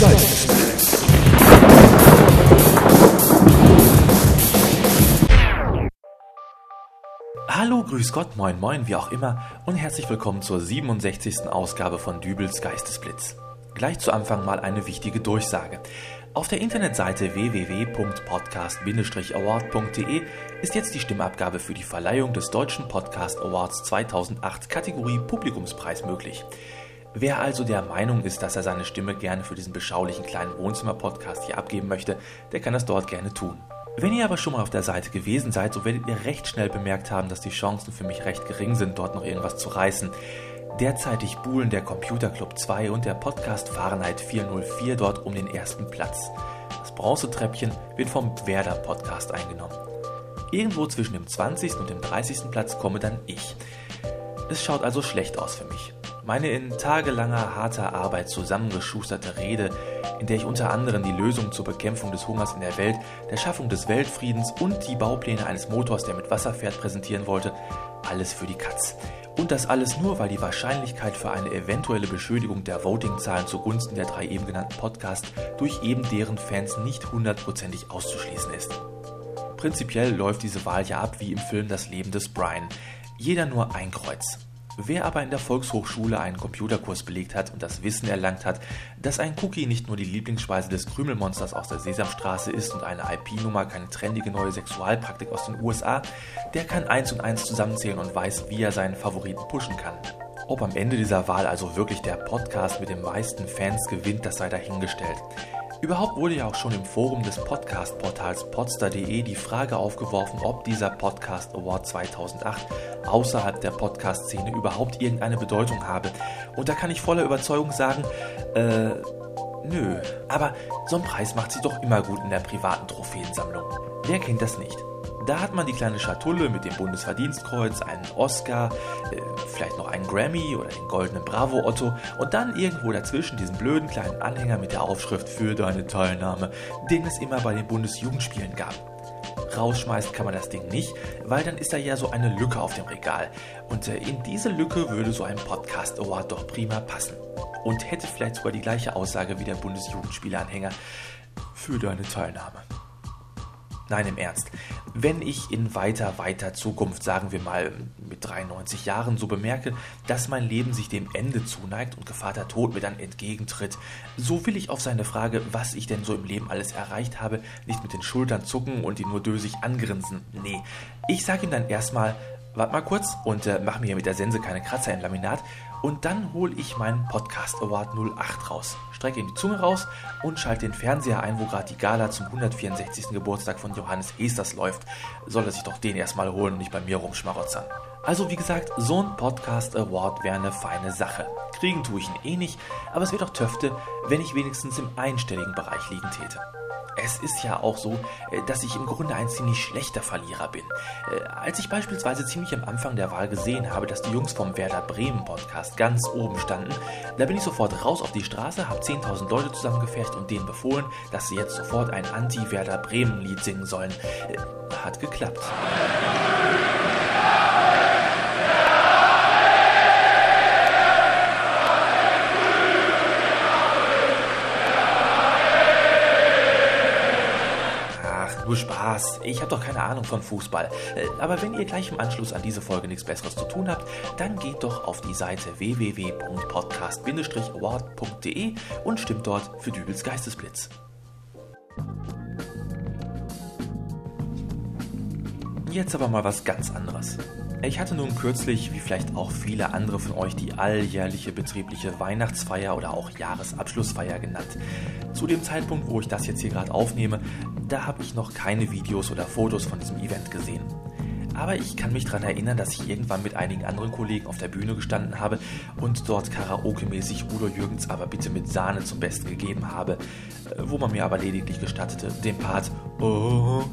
Geistesblitz. Hallo, grüß Gott, moin moin, wie auch immer und herzlich willkommen zur 67. Ausgabe von Dübels Geistesblitz. Gleich zu Anfang mal eine wichtige Durchsage. Auf der Internetseite www.podcast-award.de ist jetzt die Stimmabgabe für die Verleihung des Deutschen Podcast Awards 2008 Kategorie Publikumspreis möglich. Wer also der Meinung ist, dass er seine Stimme gerne für diesen beschaulichen kleinen Wohnzimmer-Podcast hier abgeben möchte, der kann das dort gerne tun. Wenn ihr aber schon mal auf der Seite gewesen seid, so werdet ihr recht schnell bemerkt haben, dass die Chancen für mich recht gering sind, dort noch irgendwas zu reißen. Derzeitig buhlen der Computer Club 2 und der Podcast Fahrenheit 404 dort um den ersten Platz. Das Bronzetreppchen wird vom Werder Podcast eingenommen. Irgendwo zwischen dem 20. und dem 30. Platz komme dann ich. Es schaut also schlecht aus für mich. Meine in tagelanger harter Arbeit zusammengeschusterte Rede, in der ich unter anderem die Lösung zur Bekämpfung des Hungers in der Welt, der Schaffung des Weltfriedens und die Baupläne eines Motors, der mit Wasser fährt, präsentieren wollte, alles für die Katz. Und das alles nur, weil die Wahrscheinlichkeit für eine eventuelle Beschädigung der Votingzahlen zugunsten der drei eben genannten Podcasts durch eben deren Fans nicht hundertprozentig auszuschließen ist. Prinzipiell läuft diese Wahl ja ab wie im Film Das Leben des Brian. Jeder nur ein Kreuz. Wer aber in der Volkshochschule einen Computerkurs belegt hat und das Wissen erlangt hat, dass ein Cookie nicht nur die Lieblingsspeise des Krümelmonsters aus der Sesamstraße ist und eine IP-Nummer keine trendige neue Sexualpraktik aus den USA, der kann eins und eins zusammenzählen und weiß, wie er seinen Favoriten pushen kann. Ob am Ende dieser Wahl also wirklich der Podcast mit den meisten Fans gewinnt, das sei dahingestellt. Überhaupt wurde ja auch schon im Forum des Podcast-Portals podster.de die Frage aufgeworfen, ob dieser Podcast Award 2008 außerhalb der Podcast-Szene überhaupt irgendeine Bedeutung habe. Und da kann ich voller Überzeugung sagen, äh, nö. Aber so ein Preis macht sich doch immer gut in der privaten Trophäensammlung. Wer kennt das nicht? Da hat man die kleine Schatulle mit dem Bundesverdienstkreuz, einen Oscar, äh, vielleicht noch einen Grammy oder den goldenen Bravo Otto und dann irgendwo dazwischen diesen blöden kleinen Anhänger mit der Aufschrift für deine Teilnahme, den es immer bei den Bundesjugendspielen gab. Rausschmeißen kann man das Ding nicht, weil dann ist da ja so eine Lücke auf dem Regal. Und äh, in diese Lücke würde so ein Podcast Award doch prima passen. Und hätte vielleicht sogar die gleiche Aussage wie der Bundesjugendspiele-Anhänger für deine Teilnahme. Nein, im Ernst. Wenn ich in weiter, weiter Zukunft, sagen wir mal mit 93 Jahren, so bemerke, dass mein Leben sich dem Ende zuneigt und Gevater Tod mir dann entgegentritt, so will ich auf seine Frage, was ich denn so im Leben alles erreicht habe, nicht mit den Schultern zucken und ihn nur dösig angrinsen. Nee, ich sage ihm dann erstmal, warte mal kurz und äh, mach mir hier mit der Sense keine Kratzer im Laminat und dann hole ich meinen Podcast Award 08 raus, strecke ihm die Zunge raus und schalte den Fernseher ein, wo gerade die Gala zum 164. Geburtstag von Johannes Esters läuft. Soll er sich doch den erstmal holen und nicht bei mir rumschmarotzern. Also wie gesagt, so ein Podcast Award wäre eine feine Sache. Kriegen tue ich ihn eh nicht, aber es wäre doch Töfte, wenn ich wenigstens im einstelligen Bereich liegen täte. Es ist ja auch so, äh, dass ich im Grunde ein ziemlich schlechter Verlierer bin. Äh, als ich beispielsweise ziemlich am Anfang der Wahl gesehen habe, dass die Jungs vom Werder Bremen Podcast ganz oben standen, da bin ich sofort raus auf die Straße, habe 10.000 Leute zusammengefercht und denen befohlen, dass sie jetzt sofort ein Anti-Werder Bremen Lied singen sollen. Äh, hat geklappt. Nur Spaß. Ich habe doch keine Ahnung von Fußball. Äh, aber wenn ihr gleich im Anschluss an diese Folge nichts Besseres zu tun habt, dann geht doch auf die Seite www.podcast-award.de und stimmt dort für Dübels Geistesblitz. Jetzt aber mal was ganz anderes. Ich hatte nun kürzlich, wie vielleicht auch viele andere von euch, die alljährliche betriebliche Weihnachtsfeier oder auch Jahresabschlussfeier genannt. Zu dem Zeitpunkt, wo ich das jetzt hier gerade aufnehme, da habe ich noch keine Videos oder Fotos von diesem Event gesehen. Aber ich kann mich daran erinnern, dass ich irgendwann mit einigen anderen Kollegen auf der Bühne gestanden habe und dort Karaoke-mäßig Udo Jürgens aber bitte mit Sahne zum Besten gegeben habe, äh, wo man mir aber lediglich gestattete, den Part Oh,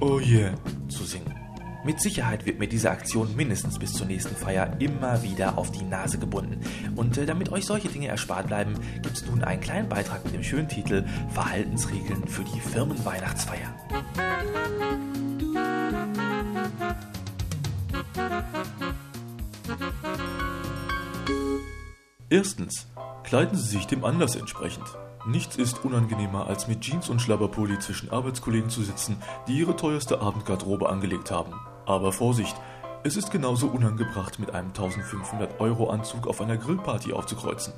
oh yeah zu singen. Mit Sicherheit wird mir diese Aktion mindestens bis zur nächsten Feier immer wieder auf die Nase gebunden. Und äh, damit euch solche Dinge erspart bleiben, gibt es nun einen kleinen Beitrag mit dem schönen Titel Verhaltensregeln für die Firmenweihnachtsfeier. Erstens. Kleiden Sie sich dem Anlass entsprechend. Nichts ist unangenehmer, als mit Jeans und Schlabberpulli zwischen Arbeitskollegen zu sitzen, die ihre teuerste Abendgarderobe angelegt haben. Aber Vorsicht, es ist genauso unangebracht, mit einem 1500 Euro Anzug auf einer Grillparty aufzukreuzen.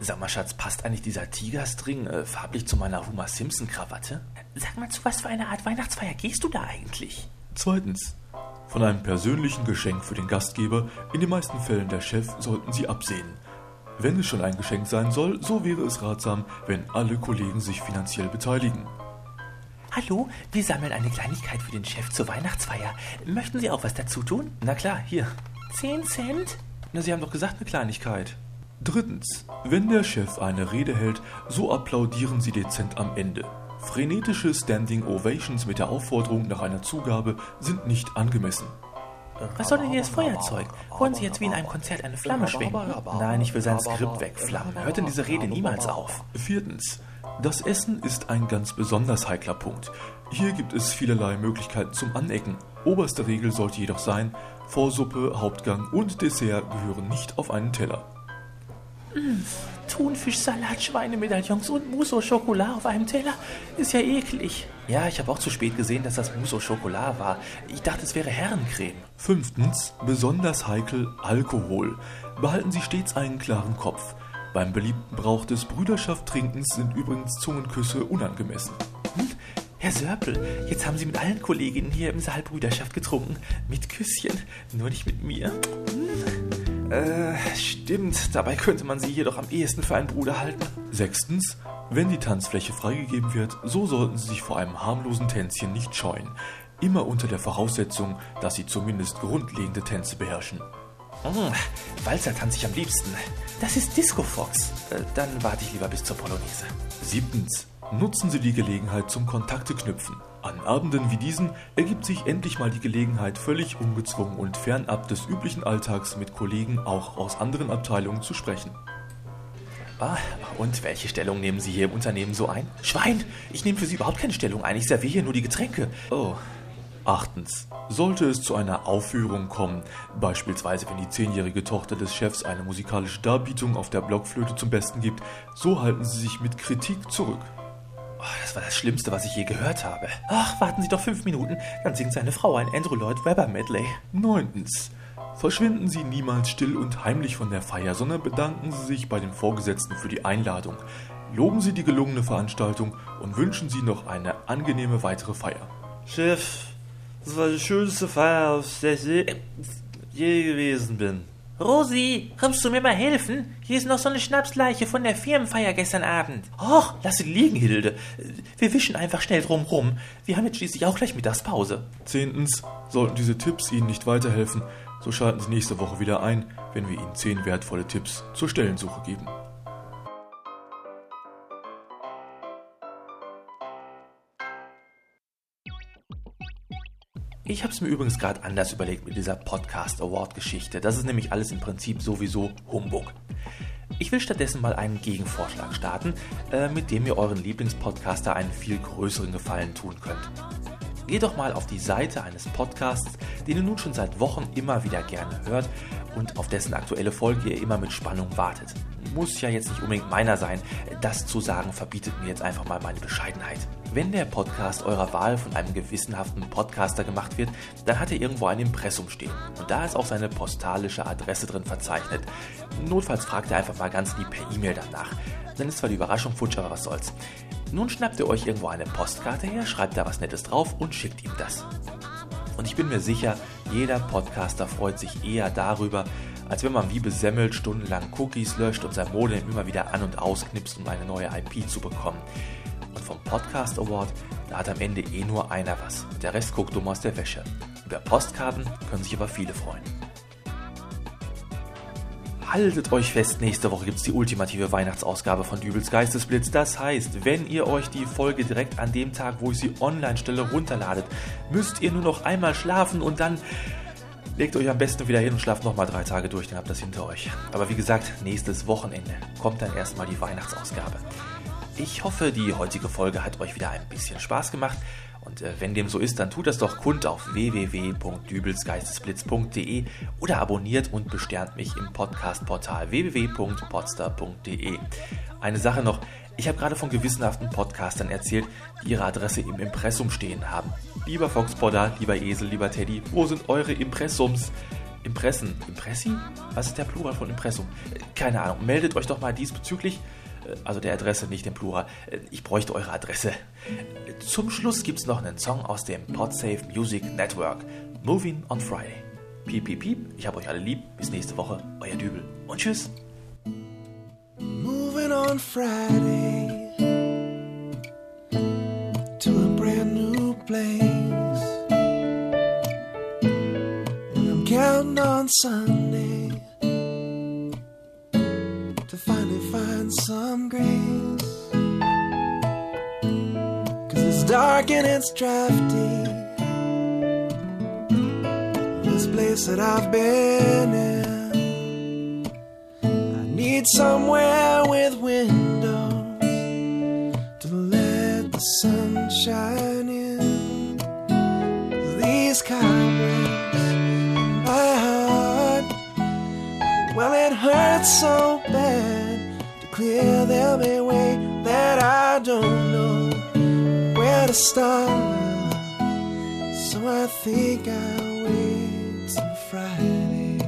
Sag mal, Schatz, passt eigentlich dieser Tigerstring äh, farblich zu meiner Homer Simpson Krawatte? Sag mal, zu was für einer Art Weihnachtsfeier gehst du da eigentlich? Zweitens, von einem persönlichen Geschenk für den Gastgeber, in den meisten Fällen der Chef, sollten Sie absehen. Wenn es schon ein Geschenk sein soll, so wäre es ratsam, wenn alle Kollegen sich finanziell beteiligen. Hallo, wir sammeln eine Kleinigkeit für den Chef zur Weihnachtsfeier. Möchten Sie auch was dazu tun? Na klar, hier. Zehn Cent? Na, Sie haben doch gesagt, eine Kleinigkeit. Drittens, wenn der Chef eine Rede hält, so applaudieren Sie dezent am Ende. Frenetische Standing Ovations mit der Aufforderung nach einer Zugabe sind nicht angemessen. Was soll denn hier das Feuerzeug? Wollen Sie jetzt wie in einem Konzert eine Flamme schwingen? Nein, ich will sein Skript wegflammen. Hört denn diese Rede niemals auf? Viertens, das Essen ist ein ganz besonders heikler Punkt. Hier gibt es vielerlei Möglichkeiten zum Anecken. Oberste Regel sollte jedoch sein, Vorsuppe, Hauptgang und Dessert gehören nicht auf einen Teller. Mmh, Thunfischsalat, Schweinemedaillons und Mousse au Chocolat auf einem Teller ist ja eklig. Ja, ich habe auch zu spät gesehen, dass das Mousse au Chocolat war. Ich dachte, es wäre Herrencreme. Fünftens, besonders heikel Alkohol. Behalten Sie stets einen klaren Kopf. Beim beliebten Brauch des Brüderschaft-Trinkens sind übrigens Zungenküsse unangemessen. Hm? Herr Sörpel, jetzt haben Sie mit allen Kolleginnen hier im Saal Brüderschaft getrunken. Mit Küsschen, nur nicht mit mir. Hm? Äh, stimmt. Dabei könnte man Sie hier doch am ehesten für einen Bruder halten. Sechstens, wenn die Tanzfläche freigegeben wird, so sollten Sie sich vor einem harmlosen Tänzchen nicht scheuen. Immer unter der Voraussetzung, dass Sie zumindest grundlegende Tänze beherrschen. Hm, Walzer tanze ich am liebsten. Das ist Disco Fox. Äh, dann warte ich lieber bis zur Polonaise. Siebtens. Nutzen Sie die Gelegenheit zum Kontakte knüpfen. An Abenden wie diesen ergibt sich endlich mal die Gelegenheit, völlig ungezwungen und fernab des üblichen Alltags mit Kollegen auch aus anderen Abteilungen zu sprechen. Ah, und welche Stellung nehmen Sie hier im Unternehmen so ein? Schwein! Ich nehme für Sie überhaupt keine Stellung ein. Ich serviere hier nur die Getränke. Oh, Achtens. Sollte es zu einer Aufführung kommen, beispielsweise wenn die zehnjährige Tochter des Chefs eine musikalische Darbietung auf der Blockflöte zum Besten gibt, so halten Sie sich mit Kritik zurück. Oh, das war das Schlimmste, was ich je gehört habe. Ach, warten Sie doch fünf Minuten, dann singt seine Frau ein Andrew Lloyd Webber Medley. Neuntens. Verschwinden Sie niemals still und heimlich von der Feier, sondern bedanken Sie sich bei den Vorgesetzten für die Einladung. Loben Sie die gelungene Veranstaltung und wünschen Sie noch eine angenehme weitere Feier. Chef, das war die schönste Feier, auf der ich je, je gewesen bin. Rosi, kommst du mir mal helfen? Hier ist noch so eine Schnapsleiche von der Firmenfeier gestern Abend. Och, lass sie liegen, Hilde. Wir wischen einfach schnell drum rum. Wir haben jetzt schließlich auch gleich Mittagspause. Zehntens, sollten diese Tipps Ihnen nicht weiterhelfen, so schalten Sie nächste Woche wieder ein, wenn wir Ihnen zehn wertvolle Tipps zur Stellensuche geben. Ich habe es mir übrigens gerade anders überlegt mit dieser Podcast Award Geschichte. Das ist nämlich alles im Prinzip sowieso Humbug. Ich will stattdessen mal einen Gegenvorschlag starten, äh, mit dem ihr euren Lieblingspodcaster einen viel größeren Gefallen tun könnt. Geht doch mal auf die Seite eines Podcasts, den ihr nun schon seit Wochen immer wieder gerne hört und auf dessen aktuelle Folge ihr immer mit Spannung wartet. Muss ja jetzt nicht unbedingt meiner sein. Das zu sagen verbietet mir jetzt einfach mal meine Bescheidenheit. Wenn der Podcast eurer Wahl von einem gewissenhaften Podcaster gemacht wird, dann hat er irgendwo ein Impressum stehen. Und da ist auch seine postalische Adresse drin verzeichnet. Notfalls fragt er einfach mal ganz lieb per E-Mail danach. Dann ist zwar die Überraschung futsch, aber was soll's. Nun schnappt ihr euch irgendwo eine Postkarte her, schreibt da was Nettes drauf und schickt ihm das. Und ich bin mir sicher, jeder Podcaster freut sich eher darüber, als wenn man wie besemmelt stundenlang Cookies löscht und sein Modem immer wieder an- und ausknipst, um eine neue IP zu bekommen. Vom Podcast Award, da hat am Ende eh nur einer was. Der Rest guckt dumm aus der Wäsche. Über Postkarten können sich aber viele freuen. Haltet euch fest, nächste Woche gibt es die ultimative Weihnachtsausgabe von Dübels Geistesblitz. Das heißt, wenn ihr euch die Folge direkt an dem Tag, wo ich sie online stelle, runterladet, müsst ihr nur noch einmal schlafen und dann legt euch am besten wieder hin und schlaft nochmal drei Tage durch, dann habt ihr das hinter euch. Aber wie gesagt, nächstes Wochenende kommt dann erstmal die Weihnachtsausgabe. Ich hoffe, die heutige Folge hat euch wieder ein bisschen Spaß gemacht. Und äh, wenn dem so ist, dann tut das doch kund auf www.dübelsgeistesblitz.de oder abonniert und besternt mich im Podcastportal www.podster.de. eine Sache noch. Ich habe gerade von gewissenhaften Podcastern erzählt, die ihre Adresse im Impressum stehen haben. Lieber Foxpodder, lieber Esel, lieber Teddy, wo sind eure Impressums? Impressen. Impressi? Was ist der Plural von Impressum? Keine Ahnung. Meldet euch doch mal diesbezüglich. Also der Adresse, nicht dem Plural. Ich bräuchte eure Adresse. Zum Schluss gibt es noch einen Song aus dem Podsafe Music Network. Moving on Friday. Piep, piep, piep. Ich hab euch alle lieb. Bis nächste Woche. Euer Dübel. Und tschüss. Moving on Friday to a brand new place. And I'm counting on Sunday to finally find some grace. Cause it's dark and it's drafty. This place that I've been in. I need somewhere with windows to let the sun shine in. These cobwebs in my heart, well, it hurts so bad to clear them away that I don't know where to start. So I think I'll wait till Friday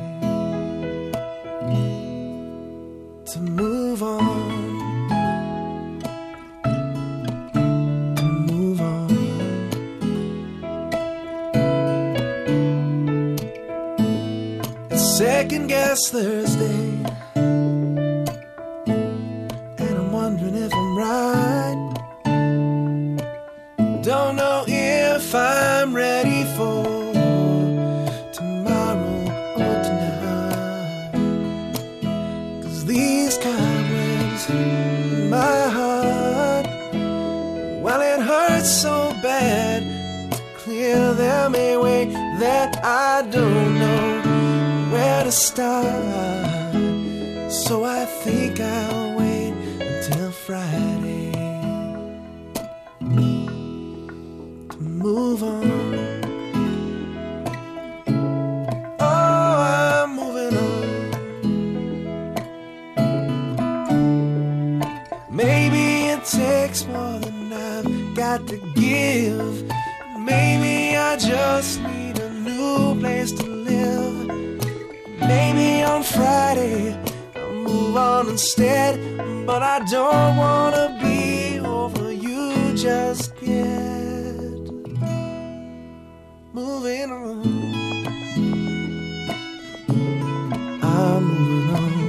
to move on. To move on. Second guess Thursday. That I don't know where to start. So I think I'll wait until Friday to move on. Oh, I'm moving on. Maybe it takes more than I've got to give. Maybe I just need Friday I'll move on instead. But I don't wanna be over you just yet. Moving on. I'm moving on.